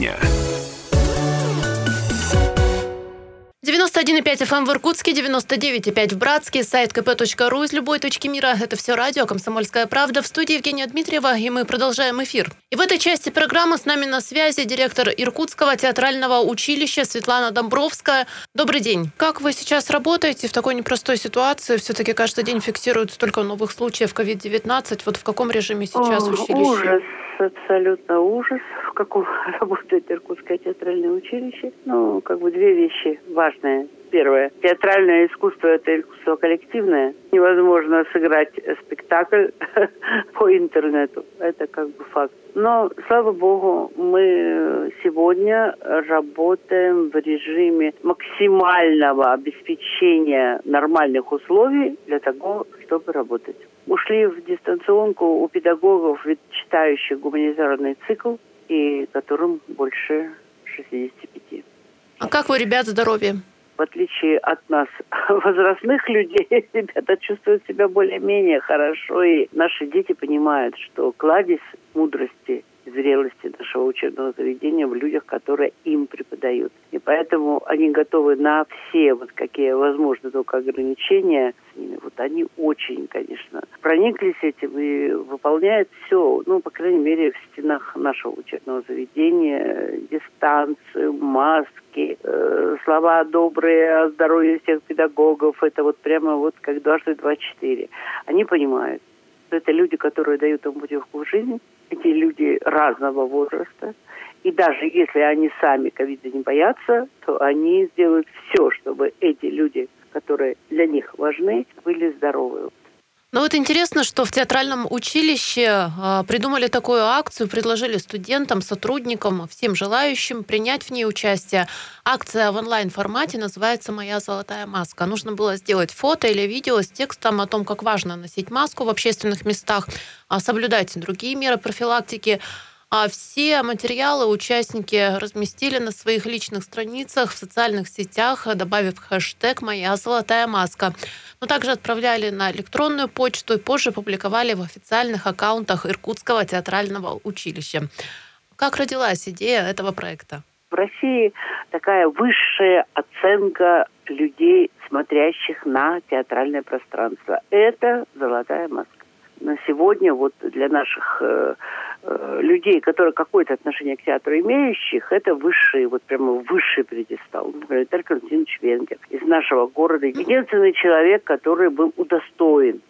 дня. 91,5 FM в Иркутске, 99,5 в Братске, сайт kp.ru из любой точки мира. Это все радио «Комсомольская правда». В студии Евгения Дмитриева, и мы продолжаем эфир. И в этой части программы с нами на связи директор Иркутского театрального училища Светлана Домбровская. Добрый день. Как вы сейчас работаете в такой непростой ситуации? Все-таки каждый день фиксируют столько новых случаев COVID-19. Вот в каком режиме сейчас О, училище? Ужас, абсолютно ужас. В каком работает Иркутское театральное училище. Ну, как бы две вещи важные. Первое. Театральное искусство – это искусство коллективное. Невозможно сыграть спектакль по интернету. Это как бы факт. Но, слава богу, мы сегодня работаем в режиме максимального обеспечения нормальных условий для того, чтобы работать. Ушли в дистанционку у педагогов, читающих гуманитарный цикл, и которым больше 65. А как вы, ребят, здоровье? В отличие от нас, возрастных людей, ребята чувствуют себя более-менее хорошо. И наши дети понимают, что кладезь мудрости зрелости нашего учебного заведения в людях, которые им преподают. И поэтому они готовы на все вот какие возможны только ограничения. Вот они очень, конечно, прониклись этим и выполняют все, ну, по крайней мере, в стенах нашего учебного заведения, дистанцию, маски, э, слова добрые о здоровье всех педагогов. Это вот прямо вот как дважды два четыре. Они понимают, что это люди, которые дают им путевку в жизнь, эти люди разного возраста. И даже если они сами ковида не боятся, то они сделают все, чтобы эти люди, которые для них важны, были здоровы. Ну вот интересно, что в театральном училище а, придумали такую акцию, предложили студентам, сотрудникам, всем желающим принять в ней участие. Акция в онлайн-формате называется «Моя золотая маска». Нужно было сделать фото или видео с текстом о том, как важно носить маску в общественных местах, а, соблюдать другие меры профилактики. А все материалы участники разместили на своих личных страницах в социальных сетях, добавив хэштег «Моя золотая маска». Но также отправляли на электронную почту и позже публиковали в официальных аккаунтах Иркутского театрального училища. Как родилась идея этого проекта? В России такая высшая оценка людей, смотрящих на театральное пространство. Это золотая маска. На сегодня вот для наших э, Э, людей, которые какое-то отношение к театру имеющих, это высший, вот прямо высший предистал. Например, Виталий Константинович Венгер из нашего города. Единственный человек, который был удостоен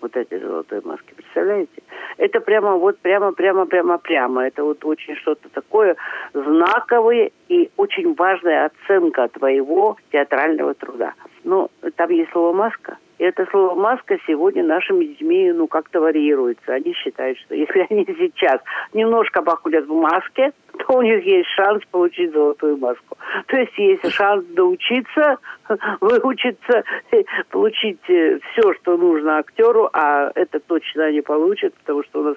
вот этой золотой маски. Представляете? Это прямо вот прямо, прямо, прямо, прямо. Это вот очень что-то такое знаковое и очень важная оценка твоего театрального труда. Но там есть слово «маска», это слово «маска» сегодня нашими детьми ну, как-то варьируется. Они считают, что если они сейчас немножко походят в маске, то у них есть шанс получить золотую маску. То есть есть шанс доучиться, выучиться, получить э, все, что нужно актеру, а это точно они получат, потому что у нас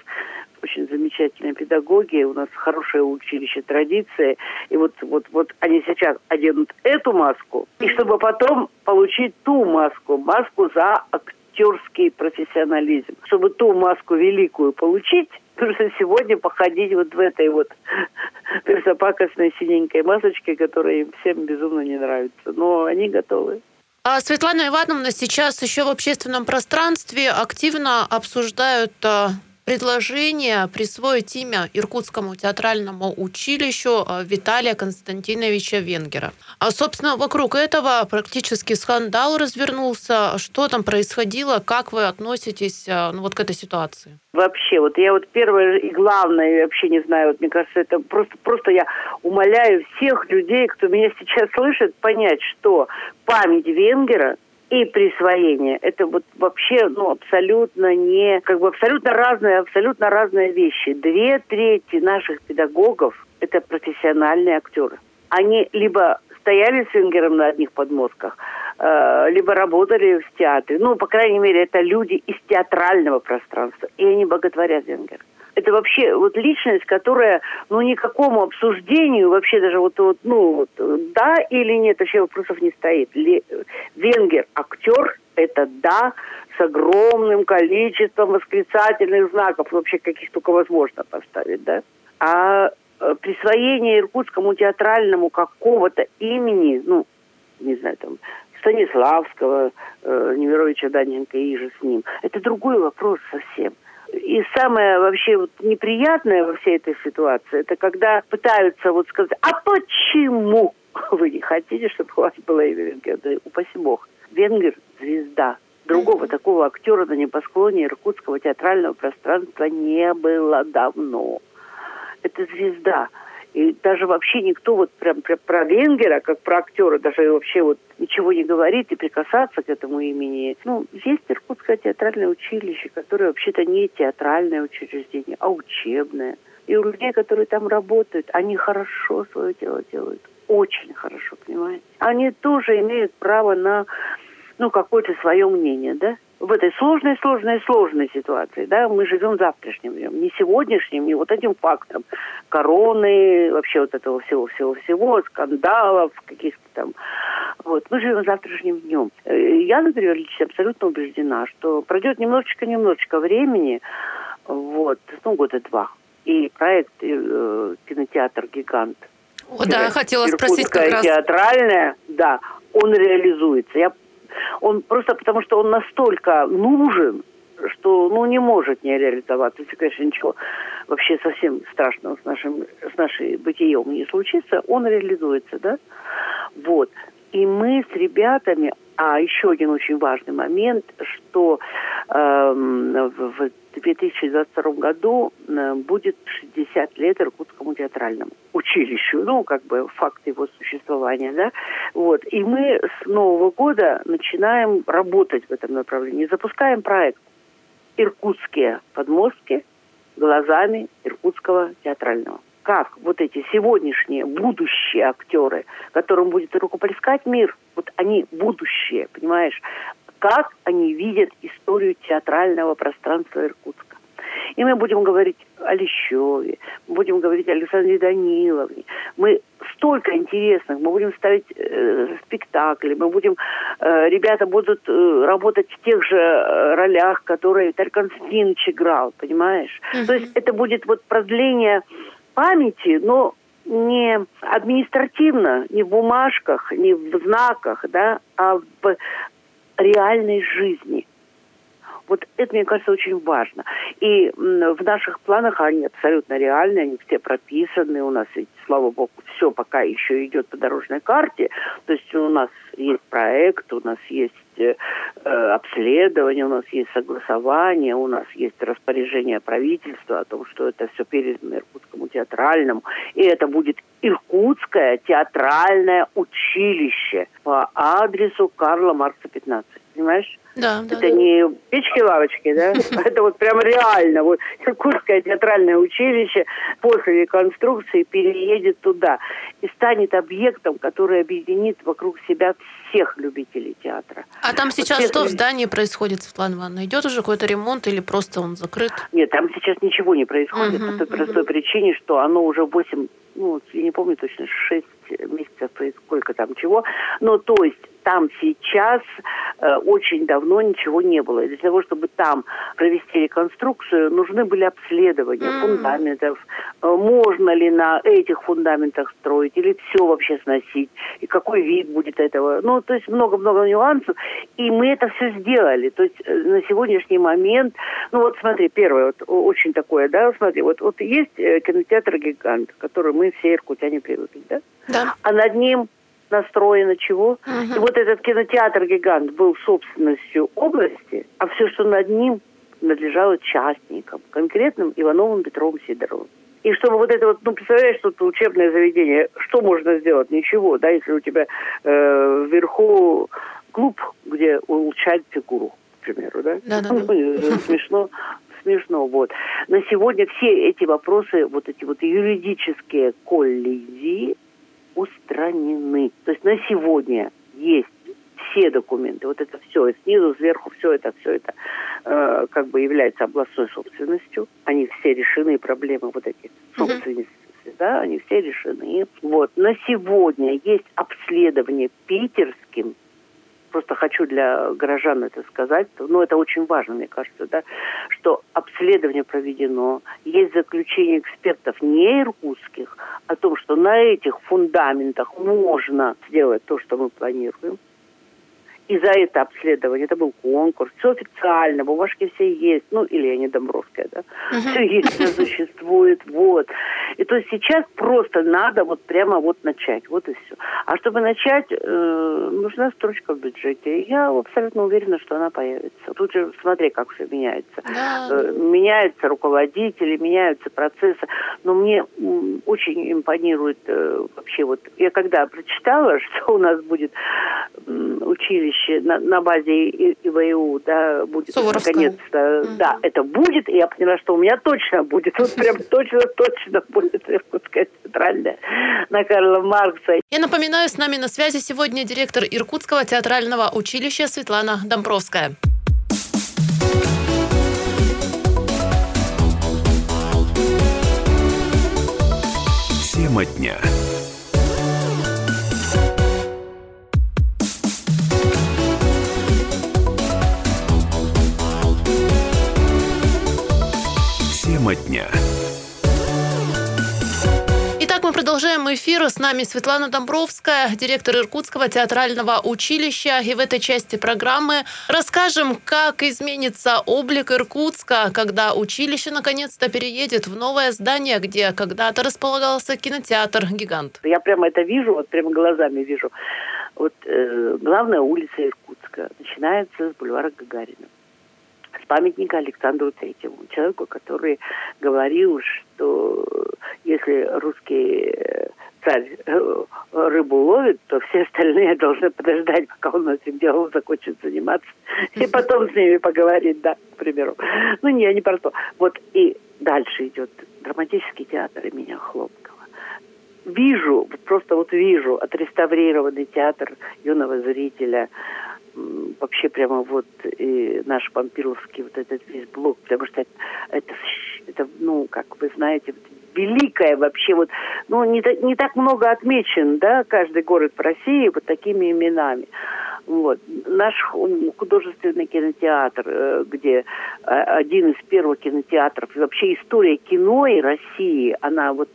очень замечательные педагоги, у нас хорошее училище традиции, и вот, вот, вот они сейчас оденут эту маску, и чтобы потом получить ту маску, маску за актерский профессионализм. Чтобы ту маску великую получить, нужно сегодня походить вот в этой вот персопакостной синенькой масочке, которая им всем безумно не нравится. Но они готовы. А Светлана Ивановна сейчас еще в общественном пространстве активно обсуждают а, предложение присвоить имя Иркутскому театральному училищу э, Виталия Константиновича Венгера. А, собственно, вокруг этого практически скандал развернулся. Что там происходило? Как вы относитесь э, ну, вот к этой ситуации? Вообще, вот я вот первое и главное, вообще не знаю, вот мне кажется, это просто, просто я умоляю всех людей, кто меня сейчас слышит, понять, что память Венгера и присвоение. Это вот вообще, ну, абсолютно не, как бы абсолютно разные, абсолютно разные вещи. Две трети наших педагогов – это профессиональные актеры. Они либо стояли с Венгером на одних подмостках, э, либо работали в театре. Ну, по крайней мере, это люди из театрального пространства. И они боготворят Венгера это вообще вот личность, которая, ну, никакому обсуждению вообще даже вот, вот ну, вот, да или нет, вообще вопросов не стоит. Венгер, актер, это да, с огромным количеством восклицательных знаков, вообще каких только возможно поставить, да. А э, присвоение иркутскому театральному какого-то имени, ну, не знаю, там, Станиславского, э, Немировича Даненко и же с ним, это другой вопрос совсем. И самое вообще вот неприятное во всей этой ситуации, это когда пытаются вот сказать, а почему вы не хотите, чтобы у вас было имя Венгер? Да упаси бог. Венгер – звезда. Другого такого актера на небосклоне иркутского театрального пространства не было давно. Это звезда. И даже вообще никто вот прям, прям про Венгера, как про актера, даже вообще вот ничего не говорит и прикасаться к этому имени. Ну, есть Иркутское театральное училище, которое вообще-то не театральное учреждение, а учебное. И у людей, которые там работают, они хорошо свое дело делают. Очень хорошо, понимаете? Они тоже имеют право на ну, какое-то свое мнение, да? В этой сложной, сложной, сложной ситуации, да, мы живем завтрашним днем, не сегодняшним, не вот этим фактом короны, вообще вот этого всего-всего-всего, скандалов, каких-то там, вот, мы живем завтрашним днем. Э, я, например, лично абсолютно убеждена, что пройдет немножечко-немножечко времени, вот, ну, года два, и проект э, кинотеатр «Гигант» О, да, хотела спросить как раз. театральная, да, он реализуется. Я он просто потому, что он настолько нужен, что ну, не может не реализоваться. Если, конечно, ничего вообще совсем страшного с, нашим, с нашей бытием не случится, он реализуется, да? Вот. И мы с ребятами, а еще один очень важный момент, что э, в 2022 году э, будет 60 лет Иркутскому театральному училищу, ну, как бы факт его существования, да, вот. И мы с Нового года начинаем работать в этом направлении, запускаем проект «Иркутские подмостки глазами Иркутского театрального» как вот эти сегодняшние будущие актеры, которым будет рукоплескать мир, вот они будущее, понимаешь, как они видят историю театрального пространства Иркутска. И мы будем говорить о Лещеве, будем говорить о Александре Даниловне. Мы столько интересных, мы будем ставить э, спектакли, мы будем, э, ребята будут э, работать в тех же э, ролях, которые Виталий Константинович играл, понимаешь? Uh-huh. То есть это будет вот продление памяти, но не административно, не в бумажках, не в знаках, да, а в реальной жизни. Вот это, мне кажется, очень важно. И в наших планах они абсолютно реальны, они все прописаны. У нас, слава богу, все пока еще идет по дорожной карте. То есть у нас есть проект, у нас есть э, обследование, у нас есть согласование, у нас есть распоряжение правительства о том, что это все передано Иркутскому театральному. И это будет Иркутское театральное училище по адресу Карла Маркса 15. Понимаешь? Да, это да. не печки-лавочки, да? Это вот прям реально. Вот Иркутское театральное училище после реконструкции переедет туда и станет объектом, который объединит вокруг себя всех любителей театра. А там сейчас вот что в здании происходит, Светлана Ивановна? Идет уже какой-то ремонт или просто он закрыт? Нет, там сейчас ничего не происходит угу, по той угу. простой причине, что оно уже 8, ну, я не помню точно, 6 месяцев и сколько там чего. Но то есть там сейчас э, очень давно ничего не было. И для того, чтобы там провести реконструкцию, нужны были обследования mm-hmm. фундаментов. Э, можно ли на этих фундаментах строить или все вообще сносить? И какой вид будет этого? Ну, то есть много-много нюансов. И мы это все сделали. То есть э, на сегодняшний момент, ну вот смотри, первое, вот очень такое, да, смотри, вот, вот есть э, кинотеатр «Гигант», который мы все иркутяне привыкли, да? Да. А над ним настроено чего. Uh-huh. И вот этот кинотеатр-гигант был собственностью области, а все, что над ним, надлежало частникам, конкретным Ивановым Петровым Сидоровым. И чтобы вот это вот, ну, представляешь, тут учебное заведение, что можно сделать? Ничего, да, если у тебя э, вверху клуб, где улучшать фигуру, к примеру, да? Да, да, да. Ну, смешно, смешно, вот. На сегодня все эти вопросы, вот эти вот юридические коллизии, устранены. То есть на сегодня есть все документы, вот это все, снизу, сверху, все это, все это э, как бы является областной собственностью. Они все решены, проблемы вот эти собственности, mm-hmm. да, они все решены. Вот. На сегодня есть обследование питерским просто хочу для горожан это сказать, ну, это очень важно, мне кажется, да, что обследование проведено, есть заключение экспертов не иркутских о том, что на этих фундаментах можно сделать то, что мы планируем. И за это обследование, это был конкурс, все официально, бумажки все есть, ну, или не Домбровская, да, uh-huh. все есть, все существует, вот. И то есть сейчас просто надо вот прямо вот начать, вот и все. А чтобы начать, э, нужна строчка в бюджете. Я абсолютно уверена, что она появится. Тут же смотри, как все меняется. Да. Э, меняются руководители, меняются процессы. Но мне очень импонирует э, вообще вот... Я когда прочитала, что у нас будет училище на, на базе ИВУ, да, будет наконец-то. Mm-hmm. Да, это будет, и я поняла, что у меня точно будет. Вот прям точно-точно будет Иркутская центральная на Карла Маркса. Я напоминаю, с нами на связи сегодня директор Иркутского театрального училища Светлана Домбровская. Тема дня. Тема дня. Итак, мы продолжаем эфир. С нами Светлана Домбровская, директор Иркутского театрального училища. И в этой части программы расскажем, как изменится облик Иркутска, когда училище наконец-то переедет в новое здание, где когда-то располагался кинотеатр-гигант. Я прямо это вижу, вот прямо глазами вижу. Вот э, главная улица Иркутска начинается с бульвара Гагарина памятника Александру Третьему, человеку, который говорил, что если русский э, царь э, рыбу ловит, то все остальные должны подождать, пока он этим делом закончит заниматься, и потом с ними поговорить, да, к примеру. Ну, не, не про то. Вот и дальше идет драматический театр имени Хлопкова. Вижу, просто вот вижу отреставрированный театр юного зрителя, вообще прямо вот и наш Пампиловский вот этот весь блок, потому что это, это, это ну, как вы знаете, великое вообще вот, ну, не, не так много отмечен, да, каждый город в России вот такими именами. Вот. Наш художественный кинотеатр, э, где э, один из первых кинотеатров, вообще история кино и России, она вот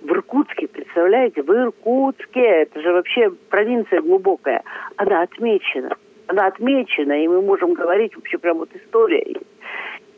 в Иркутске, представляете, в Иркутске, это же вообще провинция глубокая, она отмечена она отмечена, и мы можем говорить вообще прям вот история.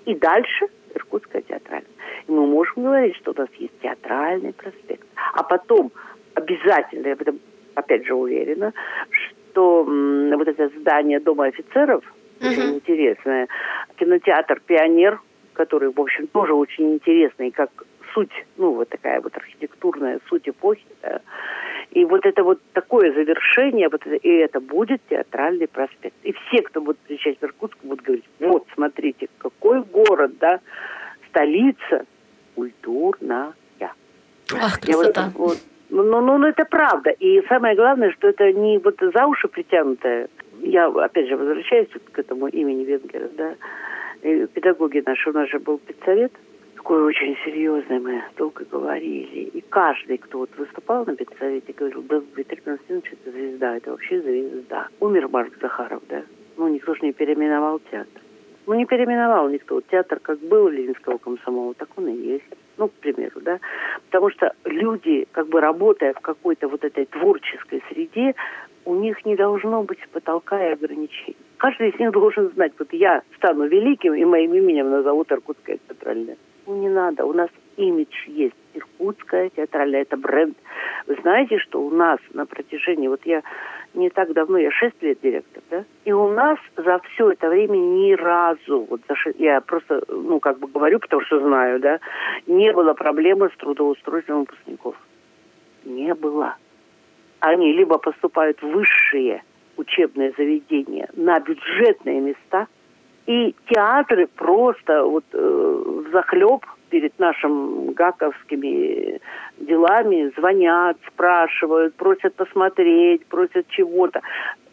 И дальше Иркутская театральная. И мы можем говорить, что у нас есть театральный проспект. А потом обязательно, я в этом опять же уверена, что вот это здание Дома офицеров, uh-huh. очень интересное, кинотеатр «Пионер», который, в общем, тоже очень интересный, как суть, ну, вот такая вот архитектурная суть эпохи, да, и вот это вот такое завершение, вот это, и это будет театральный проспект. И все, кто будет приезжать в Иркутск, будут говорить, вот, смотрите, какой город, да, столица культурная. Ах, красота. вот, вот, ну, ну, ну, это правда. И самое главное, что это не вот за уши притянутое. Я, опять же, возвращаюсь к этому имени Венгера, да. И педагоги наши, у нас же был педсовет, такой очень серьезный, мы долго говорили. И каждый, кто вот выступал на педсовете, говорил, да, Дмитрий Константинович, это звезда, это вообще звезда. Умер Марк Захаров, да? Ну, никто же не переименовал театр. Ну, не переименовал никто. Театр как был Ленинского комсомола, так он и есть. Ну, к примеру, да. Потому что люди, как бы работая в какой-то вот этой творческой среде, у них не должно быть потолка и ограничений. Каждый из них должен знать, вот я стану великим, и моим именем назовут Иркутская театральная. Ну, не надо. У нас имидж есть. Иркутская театральная, это бренд. Вы знаете, что у нас на протяжении, вот я не так давно, я шесть лет директор, да, и у нас за все это время ни разу, вот за 6, я просто, ну, как бы говорю, потому что знаю, да, не было проблемы с трудоустройством выпускников. Не было. Они либо поступают в высшие учебные заведения на бюджетные места – и театры просто вот э, захлеб перед нашим гаковскими делами звонят, спрашивают, просят посмотреть, просят чего-то.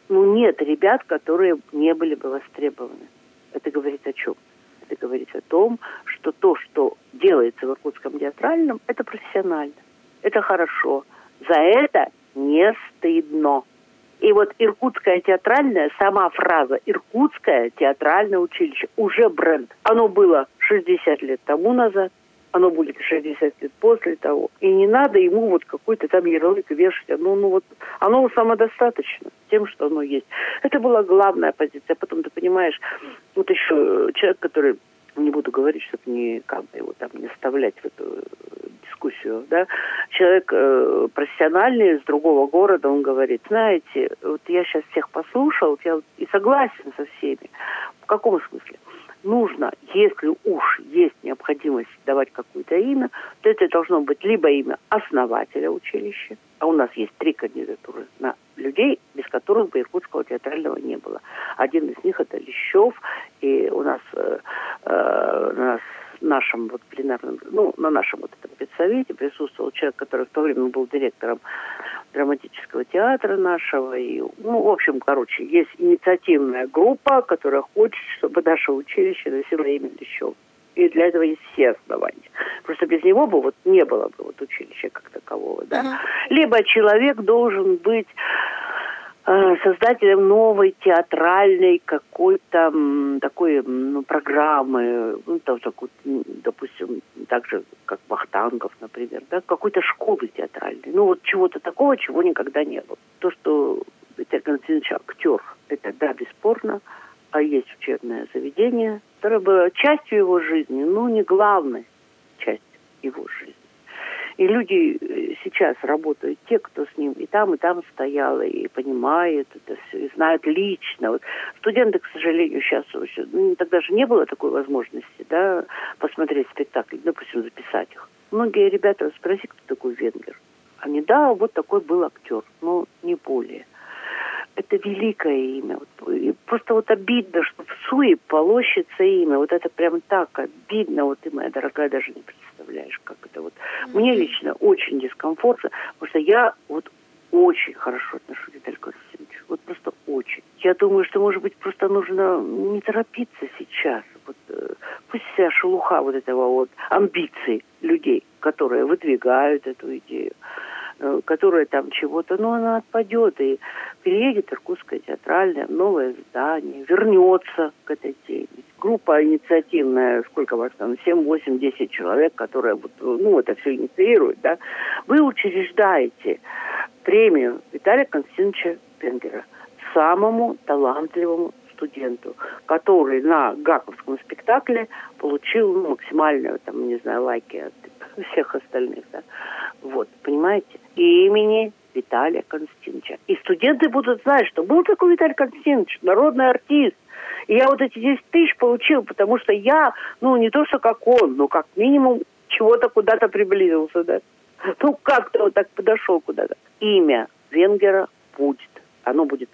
Ну, нет ребят, которые не были бы востребованы. Это говорит о чем? Это говорит о том, что то, что делается в Иркутском театральном, это профессионально. Это хорошо. За это не стыдно. И вот Иркутское театральное, сама фраза «Иркутское театральное училище» уже бренд. Оно было 60 лет тому назад, оно будет 60 лет после того. И не надо ему вот какой-то там ярлык вешать. Оно, ну вот, оно самодостаточно тем, что оно есть. Это была главная позиция. Потом ты понимаешь, вот еще человек, который не буду говорить, чтобы не как бы его там не вставлять в эту дискуссию, да, человек э, профессиональный из другого города, он говорит, знаете, вот я сейчас всех послушал, я и согласен со всеми. В каком смысле? нужно, если уж есть необходимость давать какое-то имя, то это должно быть либо имя основателя училища, а у нас есть три кандидатуры на людей, без которых бы Иркутского театрального не было. Один из них это Лещев, и у нас, э, э, у нас нашем вот пленарном, ну, на нашем вот этом педсовете присутствовал человек, который в то время был директором драматического театра нашего. И, ну, в общем, короче, есть инициативная группа, которая хочет, чтобы наше училище носило имя Лещева. И для этого есть все основания. Просто без него бы вот не было бы вот училища как такового, да. Uh-huh. Либо человек должен быть создателем новой театральной какой-то такой ну, программы, ну, там, допустим, так же, как Вахтангов, например, да, какой-то школы театральной. Ну, вот чего-то такого, чего никогда не было. То, что Виталий Константинович актер, это, да, бесспорно, а есть учебное заведение, которое было частью его жизни, но не главной частью его жизни. И люди э, сейчас работают, те, кто с ним и там, и там стоял, и понимают это все, и знают лично. Вот студенты, к сожалению, сейчас ну, тогда же не было такой возможности, да, посмотреть спектакль, допустим, записать их. Многие ребята, спроси, кто такой Венгер. Они, да, вот такой был актер, но не более это великое имя. Просто вот обидно, что в суе полощется имя. Вот это прям так обидно. Вот ты, моя дорогая, даже не представляешь, как это вот. Mm-hmm. Мне лично очень дискомфортно, потому что я вот очень хорошо отношусь к Виталию Константиновичу. Вот просто очень. Я думаю, что, может быть, просто нужно не торопиться сейчас. Вот, э, пусть вся шелуха вот этого вот амбиций людей, которые выдвигают эту идею, которая там чего-то, ну, она отпадет и переедет Иркутское театральное в новое здание, вернется к этой теме. Группа инициативная, сколько вас там, 7, 8, 10 человек, которые ну, это все инициируют, да, вы учреждаете премию Виталия Константиновича Пенгера самому талантливому студенту, который на Гаковском спектакле получил ну, максимальную, там, не знаю, лайки от всех остальных, да. Вот, понимаете? И имени Виталия Константиновича. И студенты будут знать, что был такой Виталий Константинович, народный артист. И я вот эти 10 тысяч получил, потому что я, ну, не то, что как он, но как минимум чего-то куда-то приблизился, да. Ну, как-то вот так подошел куда-то. Имя Венгера будет. Оно будет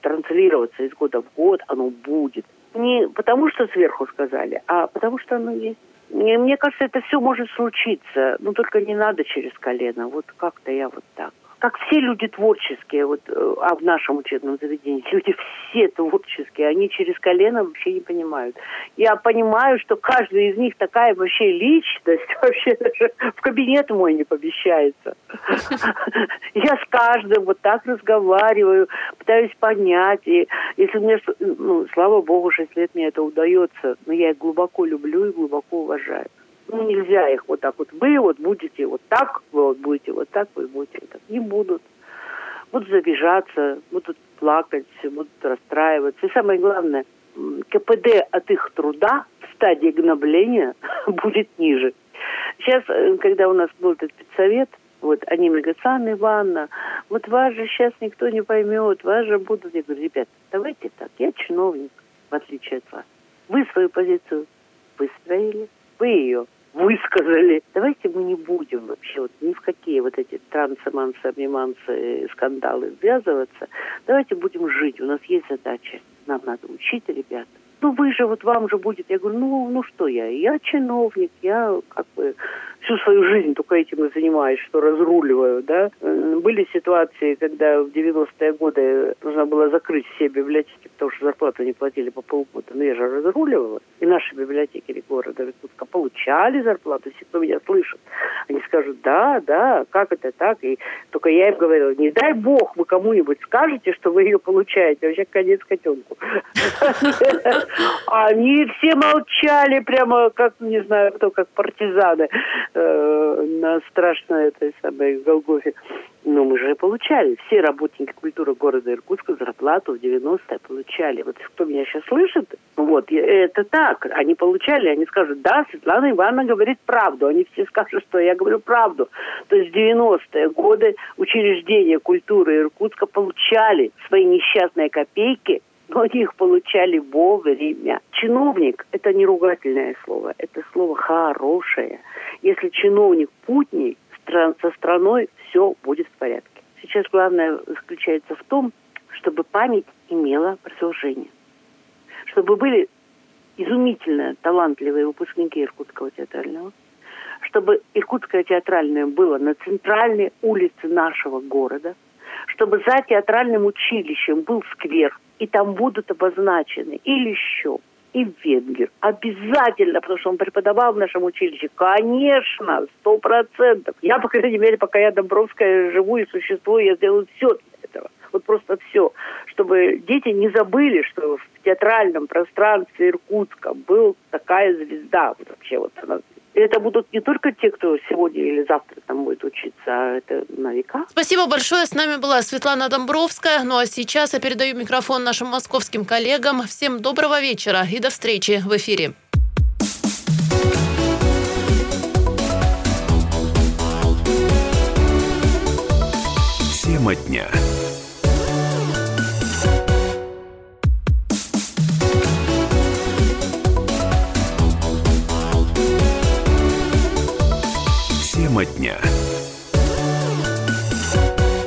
транслироваться из года в год, оно будет. Не потому, что сверху сказали, а потому, что оно есть. Мне, кажется, это все может случиться, но только не надо через колено. Вот как-то я вот так как все люди творческие, вот, э, а в нашем учебном заведении, люди все творческие, они через колено вообще не понимают. Я понимаю, что каждый из них такая вообще личность, вообще даже в кабинет мой не помещается. Я с каждым вот так разговариваю, пытаюсь понять, и если мне, ну, слава богу, 6 лет мне это удается, но я их глубоко люблю и глубоко уважаю ну, нельзя их вот так вот. Вы вот будете вот так, вы вот будете вот так, вы будете вот так. Не будут. Будут забежаться, будут плакать, будут расстраиваться. И самое главное, КПД от их труда в стадии гнобления будет ниже. Сейчас, э, когда у нас был этот спецсовет, вот они мне говорят, Анна Ивановна, вот вас же сейчас никто не поймет, вас же будут. Я говорю, ребят, давайте так, я чиновник, в отличие от вас. Вы свою позицию выстроили, вы ее высказали. Давайте мы не будем вообще вот ни в какие вот эти трансамансы, обнимансы, скандалы ввязываться. Давайте будем жить. У нас есть задача. Нам надо учить ребят. Ну вы же, вот вам же будет. Я говорю, ну, ну что я? Я чиновник, я как бы всю свою жизнь только этим и занимаюсь, что разруливаю, да. Были ситуации, когда в 90-е годы нужно было закрыть все библиотеки, потому что зарплату не платили по полгода. Но я же разруливала. И наши библиотекари города Иркутска получали зарплату, если кто меня слышит. Они скажут, да, да, как это так? И только я им говорила, не дай бог вы кому-нибудь скажете, что вы ее получаете. Вообще конец котенку. Они все молчали прямо, как, не знаю, кто, как партизаны э, на страшной этой самой Голгофе. Но мы же получали. Все работники культуры города Иркутска зарплату в 90-е получали. Вот кто меня сейчас слышит, вот, это так. Они получали, они скажут, да, Светлана Ивановна говорит правду. Они все скажут, что я говорю правду. То есть в 90-е годы учреждения культуры Иркутска получали свои несчастные копейки но они их получали вовремя. Чиновник – это не ругательное слово, это слово хорошее. Если чиновник путней, со страной все будет в порядке. Сейчас главное заключается в том, чтобы память имела продолжение. Чтобы были изумительно талантливые выпускники Иркутского театрального, чтобы Иркутское театральное было на центральной улице нашего города, чтобы за театральным училищем был сквер, и там будут обозначены или еще и венгер. Обязательно, потому что он преподавал в нашем училище. Конечно, сто процентов. Я, по крайней мере, пока я Домбровская живу и существую, я сделаю все для этого. Вот просто все. Чтобы дети не забыли, что в театральном пространстве Иркутска был такая звезда. Вот вообще вот она это будут не только те, кто сегодня или завтра там будет учиться, а это на века. Спасибо большое. С нами была Светлана Домбровская. Ну а сейчас я передаю микрофон нашим московским коллегам. Всем доброго вечера и до встречи в эфире. Тема дня. Тема дня.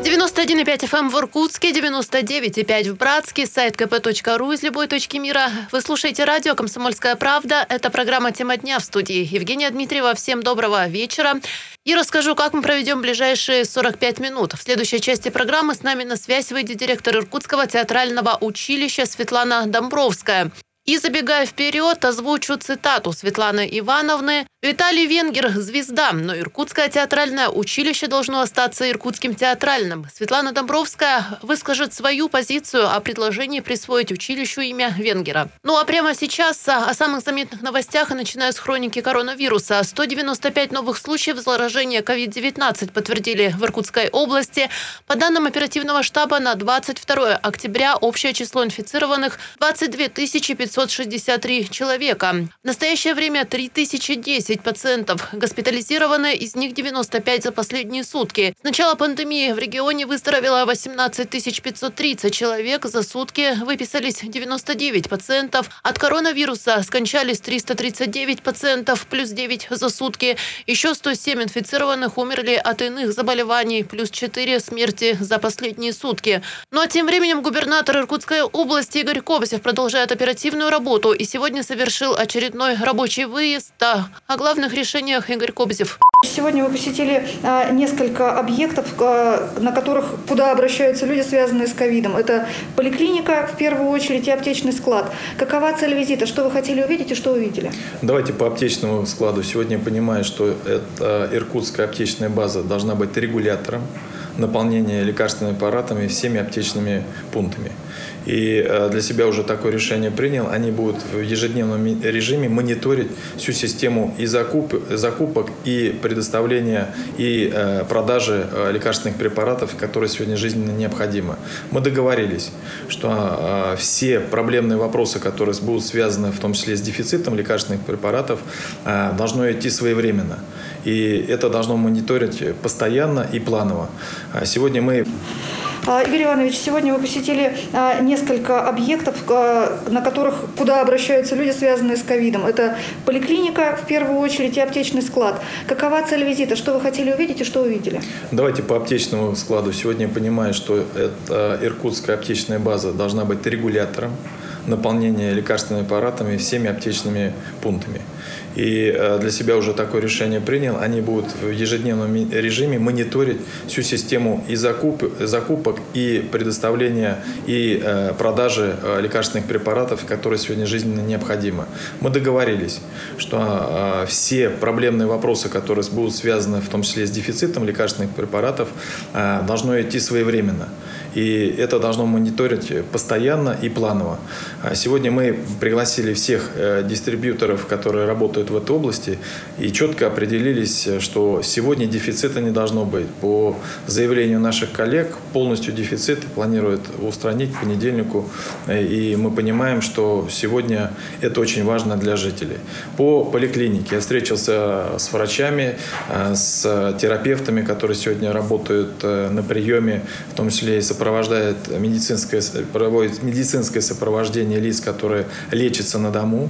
91,5 FM в Иркутске, 99,5 в Братске, сайт kp.ru из любой точки мира. Вы слушаете радио «Комсомольская правда». Это программа «Тема дня» в студии. Евгения Дмитриева, всем доброго вечера. И расскажу, как мы проведем ближайшие 45 минут. В следующей части программы с нами на связь выйдет директор Иркутского театрального училища Светлана Домбровская. И забегая вперед, озвучу цитату Светланы Ивановны. «Виталий Венгер – звезда, но Иркутское театральное училище должно остаться иркутским театральным». Светлана Домбровская выскажет свою позицию о предложении присвоить училищу имя Венгера. Ну а прямо сейчас о самых заметных новостях, начиная с хроники коронавируса. 195 новых случаев заражения COVID-19 подтвердили в Иркутской области. По данным оперативного штаба на 22 октября общее число инфицированных 22 500 563 человека. В настоящее время 3010 пациентов госпитализированы, из них 95 за последние сутки. С начала пандемии в регионе выздоровело 18 530 человек. За сутки выписались 99 пациентов. От коронавируса скончались 339 пациентов, плюс 9 за сутки. Еще 107 инфицированных умерли от иных заболеваний, плюс 4 смерти за последние сутки. Ну а тем временем губернатор Иркутской области Игорь Кобасев продолжает оперативную активную работу и сегодня совершил очередной рабочий выезд. Да, о главных решениях Игорь Кобзев. Сегодня вы посетили а, несколько объектов, а, на которых, куда обращаются люди, связанные с ковидом. Это поликлиника, в первую очередь, и аптечный склад. Какова цель визита? Что вы хотели увидеть и что увидели? Давайте по аптечному складу. Сегодня я понимаю, что эта иркутская аптечная база должна быть регулятором наполнения лекарственными аппаратами всеми аптечными пунктами и э, для себя уже такое решение принял, они будут в ежедневном режиме мониторить всю систему и закуп, закупок, и предоставления, и э, продажи э, лекарственных препаратов, которые сегодня жизненно необходимы. Мы договорились, что все проблемные вопросы, которые будут связаны в том числе с дефицитом лекарственных препаратов, должно идти своевременно. И это должно мониторить постоянно и планово. А сегодня мы Игорь Иванович, сегодня вы посетили а, несколько объектов, а, на которых, куда обращаются люди, связанные с ковидом. Это поликлиника, в первую очередь, и аптечный склад. Какова цель визита? Что вы хотели увидеть и что увидели? Давайте по аптечному складу. Сегодня я понимаю, что эта иркутская аптечная база должна быть регулятором наполнение лекарственными аппаратами всеми аптечными пунктами. И э, для себя уже такое решение принял. Они будут в ежедневном режиме мониторить всю систему и закуп, закупок, и предоставления, и э, продажи э, лекарственных препаратов, которые сегодня жизненно необходимы. Мы договорились, что все проблемные вопросы, которые будут связаны в том числе с дефицитом лекарственных препаратов, должно идти своевременно. И это должно мониторить постоянно и планово. А сегодня мы пригласили всех э, дистрибьюторов, которые работают в этой области, и четко определились, что сегодня дефицита не должно быть. По заявлению наших коллег, полностью дефицит планируют устранить к понедельнику. Э, и мы понимаем, что сегодня это очень важно для жителей. По поликлинике я встретился с врачами, э, с терапевтами, которые сегодня работают на приеме, в том числе и сопровождают сопровождает медицинское, проводит медицинское сопровождение лиц, которые лечатся на дому,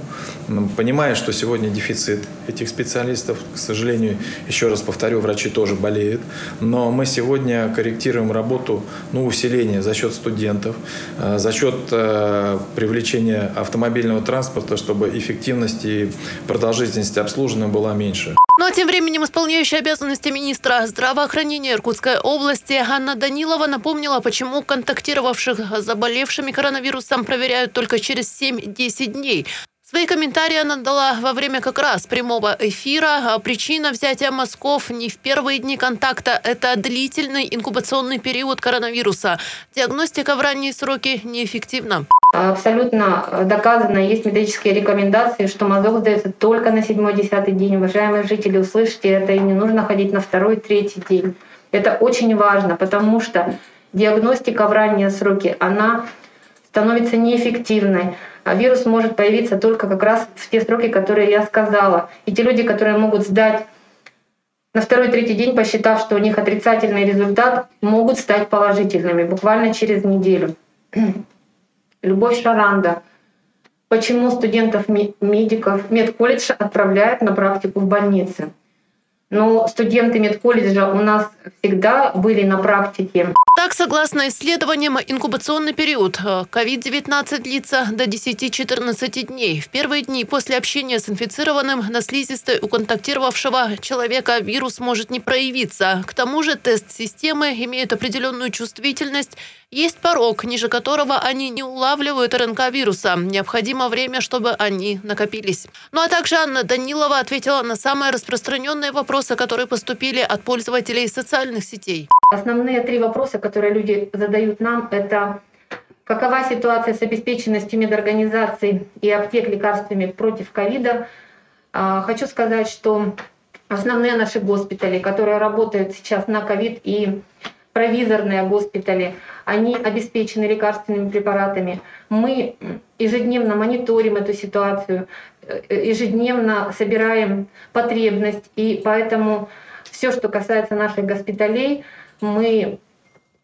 понимая, что сегодня дефицит этих специалистов. К сожалению, еще раз повторю, врачи тоже болеют. Но мы сегодня корректируем работу, ну, усиление за счет студентов, э, за счет э, привлечения автомобильного транспорта, чтобы эффективность и продолжительность обслуживания была меньше. Ну а тем временем исполняющая обязанности министра здравоохранения Иркутской области Анна Данилова напомнила, почему контактировавших с заболевшими коронавирусом проверяют только через 7-10 дней. Свои комментарии она дала во время как раз прямого эфира. А причина взятия мазков не в первые дни контакта – это длительный инкубационный период коронавируса. Диагностика в ранние сроки неэффективна. Абсолютно доказано, есть методические рекомендации, что мазок сдается только на седьмой-десятый день. Уважаемые жители, услышите это, и не нужно ходить на второй-третий день. Это очень важно, потому что диагностика в ранние сроки, она становится неэффективной. А вирус может появиться только как раз в те сроки, которые я сказала. И те люди, которые могут сдать на второй-третий день, посчитав, что у них отрицательный результат, могут стать положительными буквально через неделю. Любовь Шаранда. Почему студентов медиков медколледж отправляют на практику в больницы? Но студенты медколледжа у нас всегда были на практике. Так, согласно исследованиям, инкубационный период COVID-19 э, длится до 10-14 дней. В первые дни после общения с инфицированным на слизистой у контактировавшего человека вирус может не проявиться. К тому же тест системы имеет определенную чувствительность. Есть порог, ниже которого они не улавливают РНК вируса. Необходимо время, чтобы они накопились. Ну а также Анна Данилова ответила на самые распространенные вопросы, которые поступили от пользователей социальных сетей. Основные три вопроса, которые люди задают нам, это какова ситуация с обеспеченностью медорганизаций и аптек лекарствами против ковида. А, хочу сказать, что основные наши госпитали, которые работают сейчас на ковид и провизорные госпитали, они обеспечены лекарственными препаратами. Мы ежедневно мониторим эту ситуацию, ежедневно собираем потребность, и поэтому все, что касается наших госпиталей, мы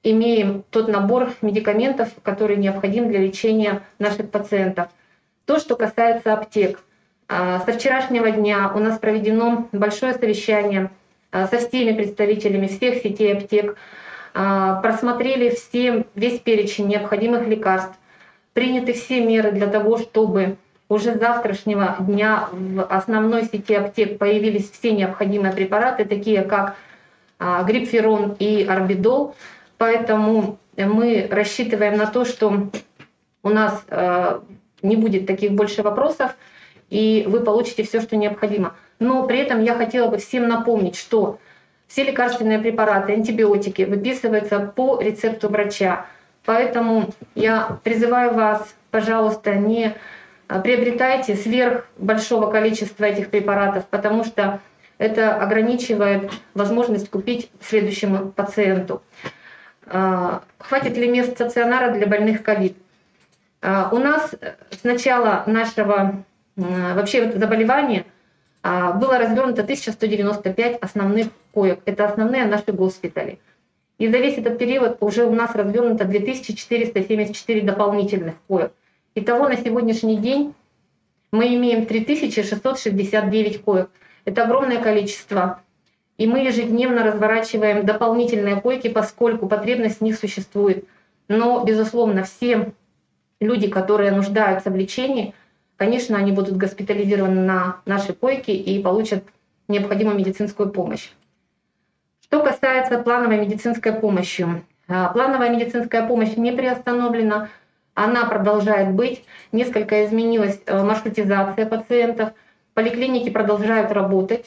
имеем тот набор медикаментов, который необходим для лечения наших пациентов. То, что касается аптек. А, со вчерашнего дня у нас проведено большое совещание а, со всеми представителями всех сетей аптек. А, просмотрели все, весь перечень необходимых лекарств. Приняты все меры для того, чтобы уже с завтрашнего дня в основной сети аптек появились все необходимые препараты, такие как а, грипферон и орбидол. Поэтому мы рассчитываем на то, что у нас а, не будет таких больше вопросов, и вы получите все, что необходимо. Но при этом я хотела бы всем напомнить, что все лекарственные препараты, антибиотики выписываются по рецепту врача. Поэтому я призываю вас, пожалуйста, не приобретайте сверх большого количества этих препаратов, потому что это ограничивает возможность купить следующему пациенту. А, хватит ли мест стационара для больных ковид? А, у нас с начала нашего вообще заболевания было развернуто 1195 основных коек. Это основные наши госпитали. И за весь этот период уже у нас развернуто 2474 дополнительных коек. Итого на сегодняшний день мы имеем 3669 коек. Это огромное количество. И мы ежедневно разворачиваем дополнительные койки, поскольку потребность в них существует. Но, безусловно, все люди, которые нуждаются в лечении, конечно, они будут госпитализированы на наши койки и получат необходимую медицинскую помощь. Что касается плановой медицинской помощи. А, плановая медицинская помощь не приостановлена, она продолжает быть. Несколько изменилась э, маршрутизация пациентов. Поликлиники продолжают работать.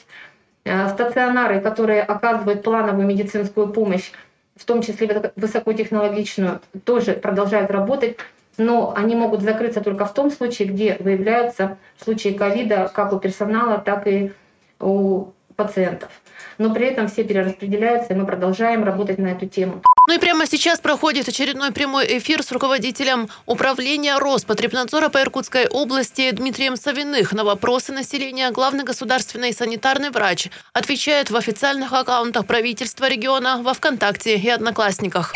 Э, стационары, которые оказывают плановую медицинскую помощь, в том числе высокотехнологичную, тоже продолжают работать, но они могут закрыться только в том случае, где выявляются случаи ковида как у персонала, так и у пациентов. Но при этом все перераспределяются, и мы продолжаем работать на эту тему. Ну и прямо сейчас проходит очередной прямой эфир с руководителем управления Роспотребнадзора по Иркутской области Дмитрием Савиных. На вопросы населения главный государственный санитарный врач отвечает в официальных аккаунтах правительства региона во ВКонтакте и Одноклассниках.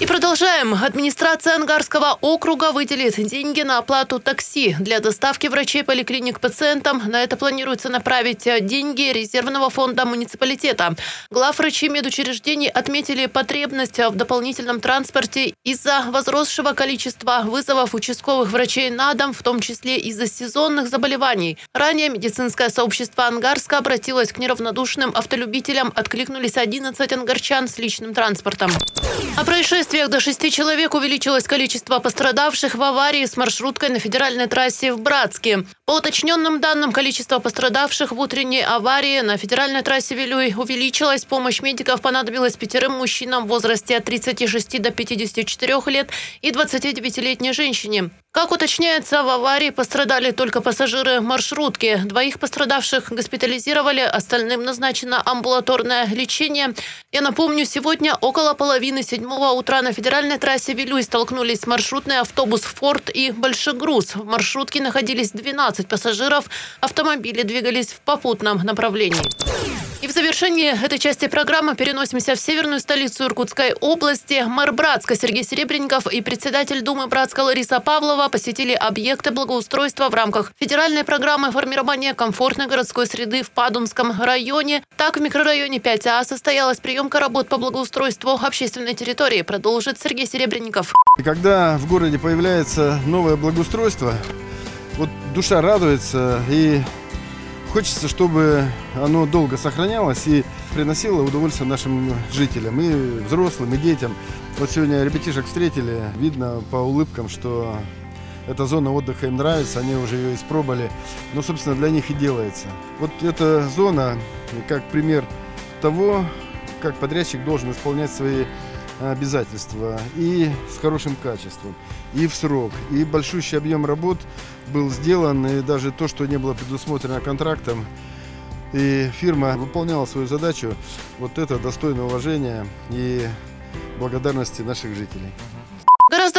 И продолжаем. Администрация Ангарского округа выделит деньги на оплату такси для доставки врачей поликлиник пациентам. На это планируется направить деньги резервного фонда муниципалитета. Главврачи медучреждений отметили потребность в дополнительном транспорте из-за возросшего количества вызовов участковых врачей на дом, в том числе из-за сезонных заболеваний. Ранее медицинское сообщество Ангарска обратилось к неравнодушным автолюбителям. Откликнулись 11 ангарчан с личным транспортом. Происшествиях до шести человек увеличилось количество пострадавших в аварии с маршруткой на федеральной трассе в Братске. По уточненным данным, количество пострадавших в утренней аварии на федеральной трассе Вилюй увеличилось. Помощь медиков понадобилась пятерым мужчинам в возрасте от 36 до 54 лет и 29-летней женщине. Как уточняется, в аварии пострадали только пассажиры маршрутки. Двоих пострадавших госпитализировали, остальным назначено амбулаторное лечение. Я напомню, сегодня около половины седьмого утра на федеральной трассе Вилюй столкнулись маршрутный автобус «Форд» и «Большегруз». В маршрутке находились 12 пассажиров. Автомобили двигались в попутном направлении. И в завершении этой части программы переносимся в северную столицу Иркутской области. Мэр Братска Сергей Серебренников и председатель Думы Братска Лариса Павлова посетили объекты благоустройства в рамках федеральной программы формирования комфортной городской среды в Падумском районе. Так, в микрорайоне 5А состоялась приемка работ по благоустройству общественной территории, продолжит Сергей Серебренников. И когда в городе появляется новое благоустройство, вот душа радуется и Хочется, чтобы оно долго сохранялось и приносило удовольствие нашим жителям, и взрослым, и детям. Вот сегодня ребятишек встретили, видно по улыбкам, что эта зона отдыха им нравится, они уже ее испробовали. Но, собственно, для них и делается. Вот эта зона, как пример того, как подрядчик должен исполнять свои обязательства и с хорошим качеством, и в срок, и большущий объем работ был сделан, и даже то, что не было предусмотрено контрактом, и фирма выполняла свою задачу, вот это достойно уважения и благодарности наших жителей.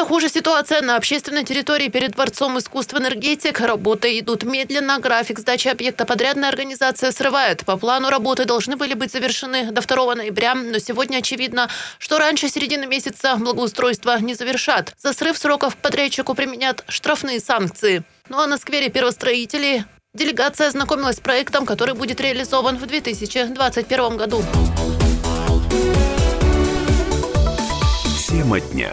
Хуже ситуация на общественной территории перед Дворцом искусств «Энергетик». Работы идут медленно. График сдачи объекта подрядная организация срывает. По плану работы должны были быть завершены до 2 ноября. Но сегодня очевидно, что раньше середины месяца благоустройство не завершат. За срыв сроков подрядчику применят штрафные санкции. Ну а на сквере первостроителей делегация ознакомилась с проектом, который будет реализован в 2021 году. Тема дня.